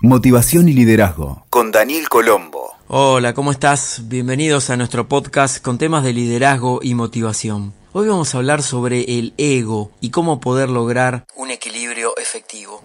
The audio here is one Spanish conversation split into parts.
Motivación y Liderazgo con Daniel Colombo. Hola, ¿cómo estás? Bienvenidos a nuestro podcast con temas de liderazgo y motivación. Hoy vamos a hablar sobre el ego y cómo poder lograr un equilibrio efectivo.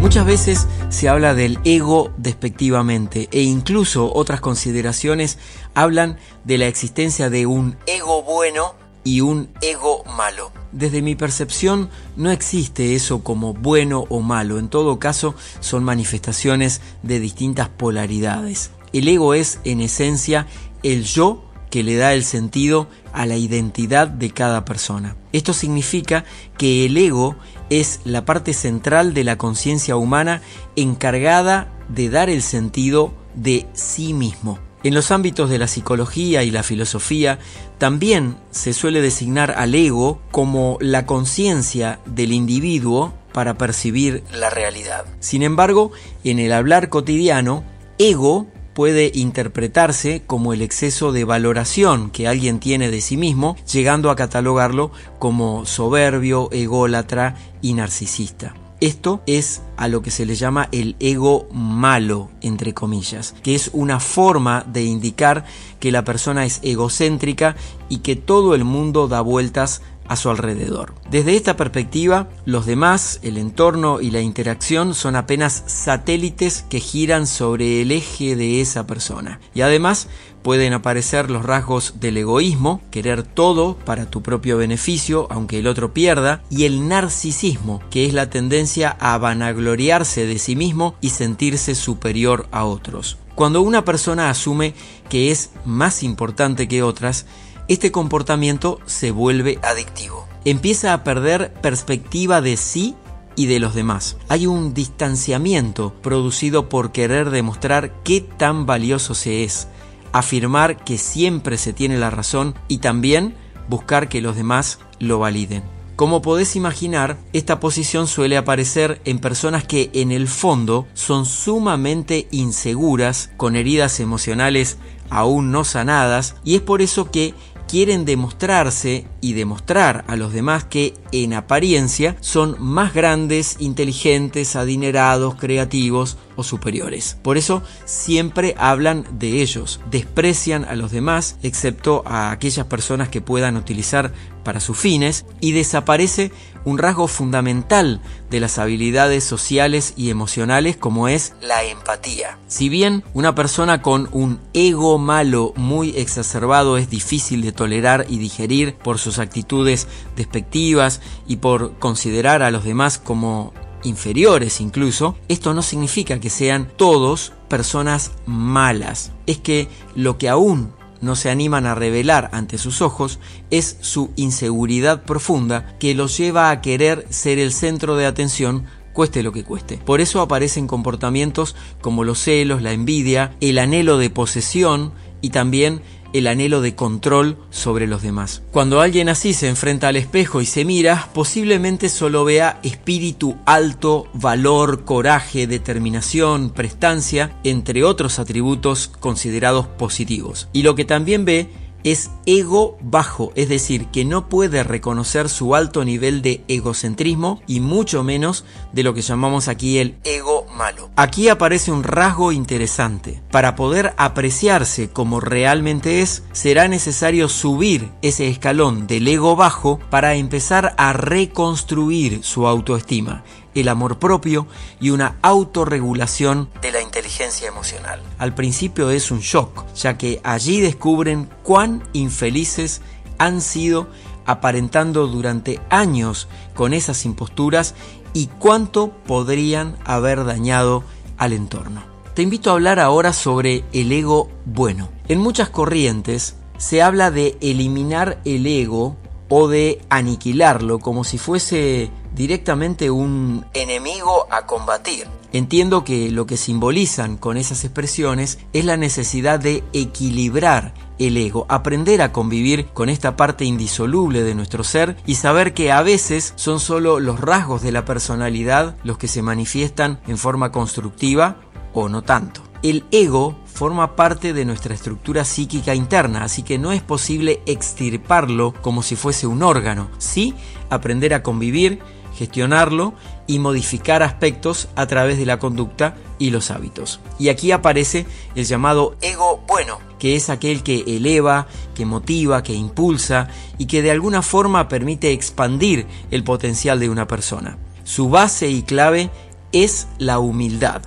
Muchas veces se habla del ego despectivamente e incluso otras consideraciones hablan de la existencia de un ego bueno y un ego malo. Desde mi percepción no existe eso como bueno o malo, en todo caso son manifestaciones de distintas polaridades. El ego es en esencia el yo que le da el sentido a la identidad de cada persona. Esto significa que el ego es la parte central de la conciencia humana encargada de dar el sentido de sí mismo. En los ámbitos de la psicología y la filosofía también se suele designar al ego como la conciencia del individuo para percibir la realidad. Sin embargo, en el hablar cotidiano, ego puede interpretarse como el exceso de valoración que alguien tiene de sí mismo, llegando a catalogarlo como soberbio, ególatra y narcisista. Esto es a lo que se le llama el ego malo, entre comillas, que es una forma de indicar que la persona es egocéntrica y que todo el mundo da vueltas a su alrededor. Desde esta perspectiva, los demás, el entorno y la interacción son apenas satélites que giran sobre el eje de esa persona. Y además pueden aparecer los rasgos del egoísmo, querer todo para tu propio beneficio, aunque el otro pierda, y el narcisismo, que es la tendencia a vanagloriarse de sí mismo y sentirse superior a otros. Cuando una persona asume que es más importante que otras, este comportamiento se vuelve adictivo. Empieza a perder perspectiva de sí y de los demás. Hay un distanciamiento producido por querer demostrar qué tan valioso se es, afirmar que siempre se tiene la razón y también buscar que los demás lo validen. Como podés imaginar, esta posición suele aparecer en personas que en el fondo son sumamente inseguras, con heridas emocionales aún no sanadas, y es por eso que quieren demostrarse y demostrar a los demás que en apariencia son más grandes, inteligentes, adinerados, creativos o superiores. Por eso siempre hablan de ellos, desprecian a los demás, excepto a aquellas personas que puedan utilizar para sus fines, y desaparece un rasgo fundamental de las habilidades sociales y emocionales como es la empatía. Si bien una persona con un ego malo muy exacerbado es difícil de tolerar y digerir por sus actitudes despectivas y por considerar a los demás como inferiores incluso, esto no significa que sean todos personas malas. Es que lo que aún no se animan a revelar ante sus ojos es su inseguridad profunda que los lleva a querer ser el centro de atención cueste lo que cueste. Por eso aparecen comportamientos como los celos, la envidia, el anhelo de posesión y también el anhelo de control sobre los demás. Cuando alguien así se enfrenta al espejo y se mira, posiblemente solo vea espíritu alto, valor, coraje, determinación, prestancia, entre otros atributos considerados positivos. Y lo que también ve es ego bajo, es decir, que no puede reconocer su alto nivel de egocentrismo y mucho menos de lo que llamamos aquí el ego malo. Aquí aparece un rasgo interesante. Para poder apreciarse como realmente es, será necesario subir ese escalón del ego bajo para empezar a reconstruir su autoestima el amor propio y una autorregulación de la inteligencia emocional. Al principio es un shock, ya que allí descubren cuán infelices han sido aparentando durante años con esas imposturas y cuánto podrían haber dañado al entorno. Te invito a hablar ahora sobre el ego bueno. En muchas corrientes se habla de eliminar el ego o de aniquilarlo como si fuese directamente un enemigo a combatir. Entiendo que lo que simbolizan con esas expresiones es la necesidad de equilibrar el ego, aprender a convivir con esta parte indisoluble de nuestro ser y saber que a veces son solo los rasgos de la personalidad los que se manifiestan en forma constructiva o no tanto. El ego forma parte de nuestra estructura psíquica interna, así que no es posible extirparlo como si fuese un órgano. Sí, aprender a convivir, gestionarlo y modificar aspectos a través de la conducta y los hábitos. Y aquí aparece el llamado ego bueno, que es aquel que eleva, que motiva, que impulsa y que de alguna forma permite expandir el potencial de una persona. Su base y clave es la humildad,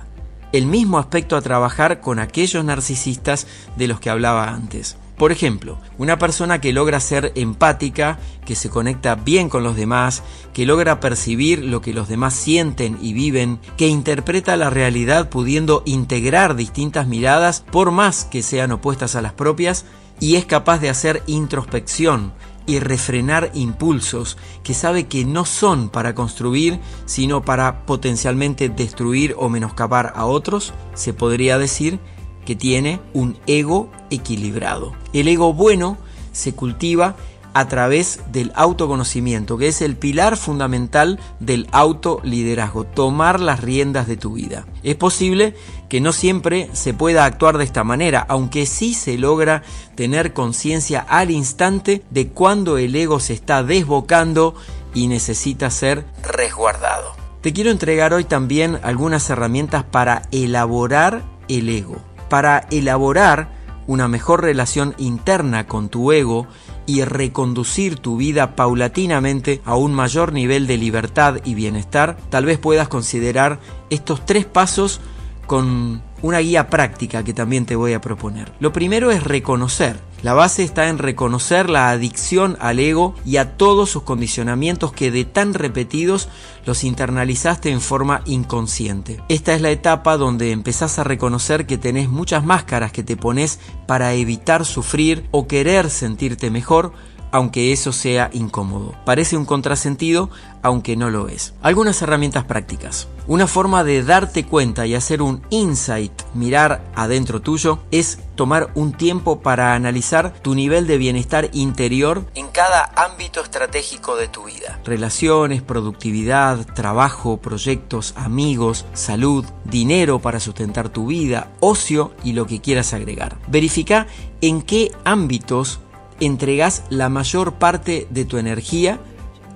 el mismo aspecto a trabajar con aquellos narcisistas de los que hablaba antes. Por ejemplo, una persona que logra ser empática, que se conecta bien con los demás, que logra percibir lo que los demás sienten y viven, que interpreta la realidad pudiendo integrar distintas miradas por más que sean opuestas a las propias, y es capaz de hacer introspección y refrenar impulsos que sabe que no son para construir, sino para potencialmente destruir o menoscabar a otros, se podría decir que tiene un ego equilibrado. El ego bueno se cultiva a través del autoconocimiento, que es el pilar fundamental del autoliderazgo, tomar las riendas de tu vida. Es posible que no siempre se pueda actuar de esta manera, aunque sí se logra tener conciencia al instante de cuando el ego se está desbocando y necesita ser resguardado. Te quiero entregar hoy también algunas herramientas para elaborar el ego para elaborar una mejor relación interna con tu ego y reconducir tu vida paulatinamente a un mayor nivel de libertad y bienestar, tal vez puedas considerar estos tres pasos con una guía práctica que también te voy a proponer. Lo primero es reconocer. La base está en reconocer la adicción al ego y a todos sus condicionamientos que de tan repetidos los internalizaste en forma inconsciente. Esta es la etapa donde empezás a reconocer que tenés muchas máscaras que te pones para evitar sufrir o querer sentirte mejor aunque eso sea incómodo. Parece un contrasentido, aunque no lo es. Algunas herramientas prácticas. Una forma de darte cuenta y hacer un insight, mirar adentro tuyo, es tomar un tiempo para analizar tu nivel de bienestar interior en cada ámbito estratégico de tu vida. Relaciones, productividad, trabajo, proyectos, amigos, salud, dinero para sustentar tu vida, ocio y lo que quieras agregar. Verifica en qué ámbitos entregas la mayor parte de tu energía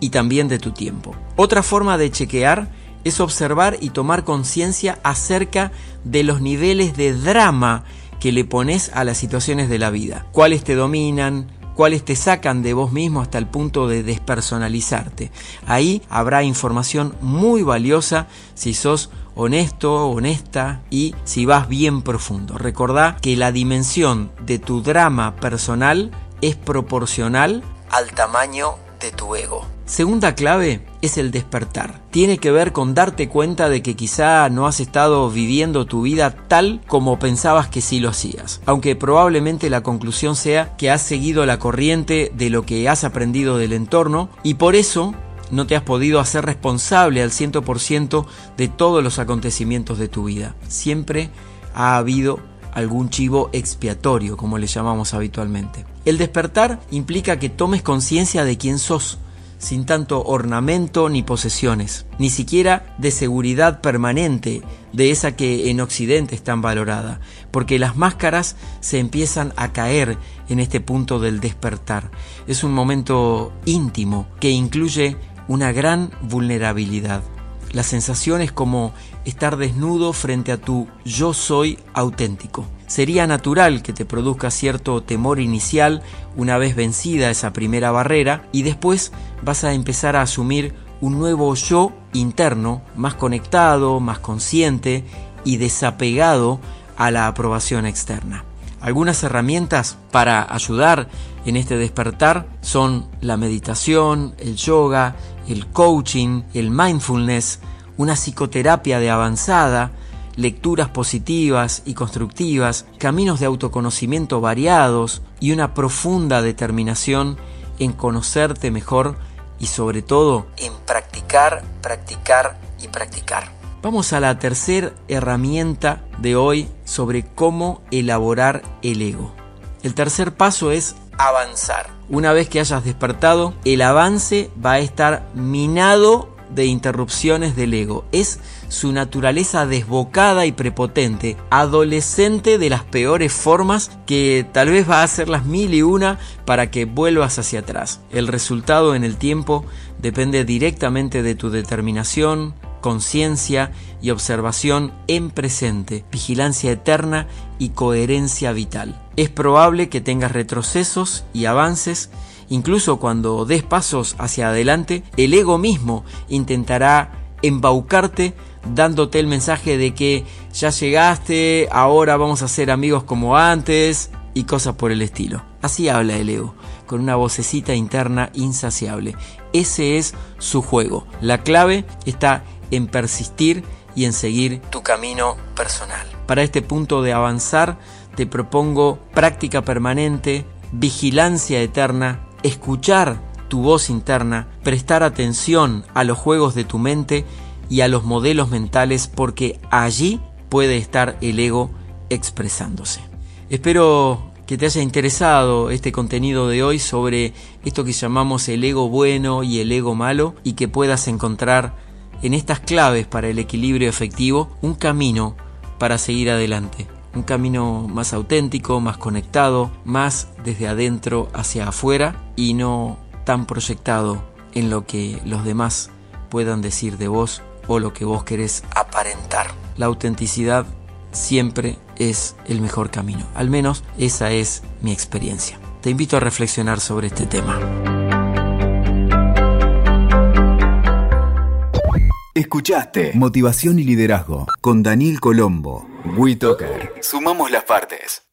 y también de tu tiempo. Otra forma de chequear es observar y tomar conciencia acerca de los niveles de drama que le pones a las situaciones de la vida. Cuáles te dominan, cuáles te sacan de vos mismo hasta el punto de despersonalizarte. Ahí habrá información muy valiosa si sos honesto, honesta y si vas bien profundo. Recordá que la dimensión de tu drama personal es proporcional al tamaño de tu ego. Segunda clave es el despertar. Tiene que ver con darte cuenta de que quizá no has estado viviendo tu vida tal como pensabas que sí lo hacías. Aunque probablemente la conclusión sea que has seguido la corriente de lo que has aprendido del entorno y por eso no te has podido hacer responsable al 100% de todos los acontecimientos de tu vida. Siempre ha habido algún chivo expiatorio, como le llamamos habitualmente. El despertar implica que tomes conciencia de quién sos, sin tanto ornamento ni posesiones, ni siquiera de seguridad permanente, de esa que en Occidente es tan valorada, porque las máscaras se empiezan a caer en este punto del despertar. Es un momento íntimo que incluye una gran vulnerabilidad. La sensación es como estar desnudo frente a tu yo soy auténtico. Sería natural que te produzca cierto temor inicial una vez vencida esa primera barrera y después vas a empezar a asumir un nuevo yo interno, más conectado, más consciente y desapegado a la aprobación externa. Algunas herramientas para ayudar en este despertar son la meditación, el yoga, el coaching, el mindfulness, una psicoterapia de avanzada, lecturas positivas y constructivas, caminos de autoconocimiento variados y una profunda determinación en conocerte mejor y sobre todo en practicar, practicar y practicar. Vamos a la tercera herramienta de hoy sobre cómo elaborar el ego. El tercer paso es avanzar. Una vez que hayas despertado, el avance va a estar minado de interrupciones del ego, es su naturaleza desbocada y prepotente, adolescente de las peores formas que tal vez va a hacer las mil y una para que vuelvas hacia atrás. El resultado en el tiempo depende directamente de tu determinación, conciencia y observación en presente, vigilancia eterna y coherencia vital. Es probable que tengas retrocesos y avances, incluso cuando des pasos hacia adelante, el ego mismo intentará embaucarte dándote el mensaje de que ya llegaste, ahora vamos a ser amigos como antes y cosas por el estilo. Así habla el ego, con una vocecita interna insaciable. Ese es su juego. La clave está en persistir y en seguir tu camino personal. Para este punto de avanzar, te propongo práctica permanente, vigilancia eterna, escuchar tu voz interna, prestar atención a los juegos de tu mente y a los modelos mentales porque allí puede estar el ego expresándose. Espero que te haya interesado este contenido de hoy sobre esto que llamamos el ego bueno y el ego malo y que puedas encontrar en estas claves para el equilibrio efectivo un camino para seguir adelante. Un camino más auténtico, más conectado, más desde adentro hacia afuera y no tan proyectado en lo que los demás puedan decir de vos o lo que vos querés aparentar. La autenticidad siempre es el mejor camino. Al menos esa es mi experiencia. Te invito a reflexionar sobre este tema. Escuchaste Motivación y Liderazgo con Daniel Colombo. WeToker. Sumamos las partes.